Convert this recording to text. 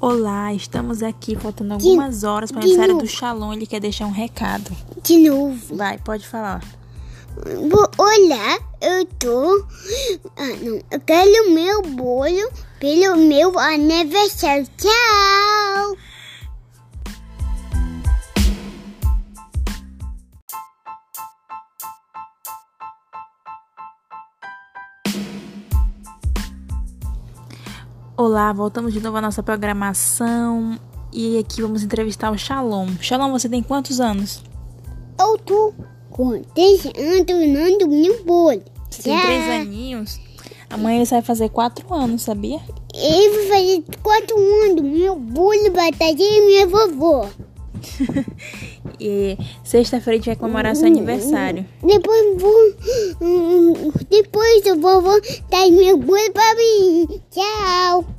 Olá, estamos aqui faltando algumas horas para a aniversário do Shalom. Ele quer deixar um recado. De novo. Vai, pode falar. Olá, eu tô. Ah, não. Eu quero meu bolo pelo meu aniversário. Tchau! Olá, voltamos de novo à nossa programação e aqui vamos entrevistar o Shalom. Shalom, você tem quantos anos? Eu tô com três anos no meu bolo. Você tem três aninhos? Amanhã você vai fazer quatro anos, sabia? Eu vou fazer quatro anos. Meu bolo vai estar de minha vovó. e sexta-feira a gente vai comemorar seu aniversário. Depois vou. Depois a vovó me you, wood puppy. Ciao.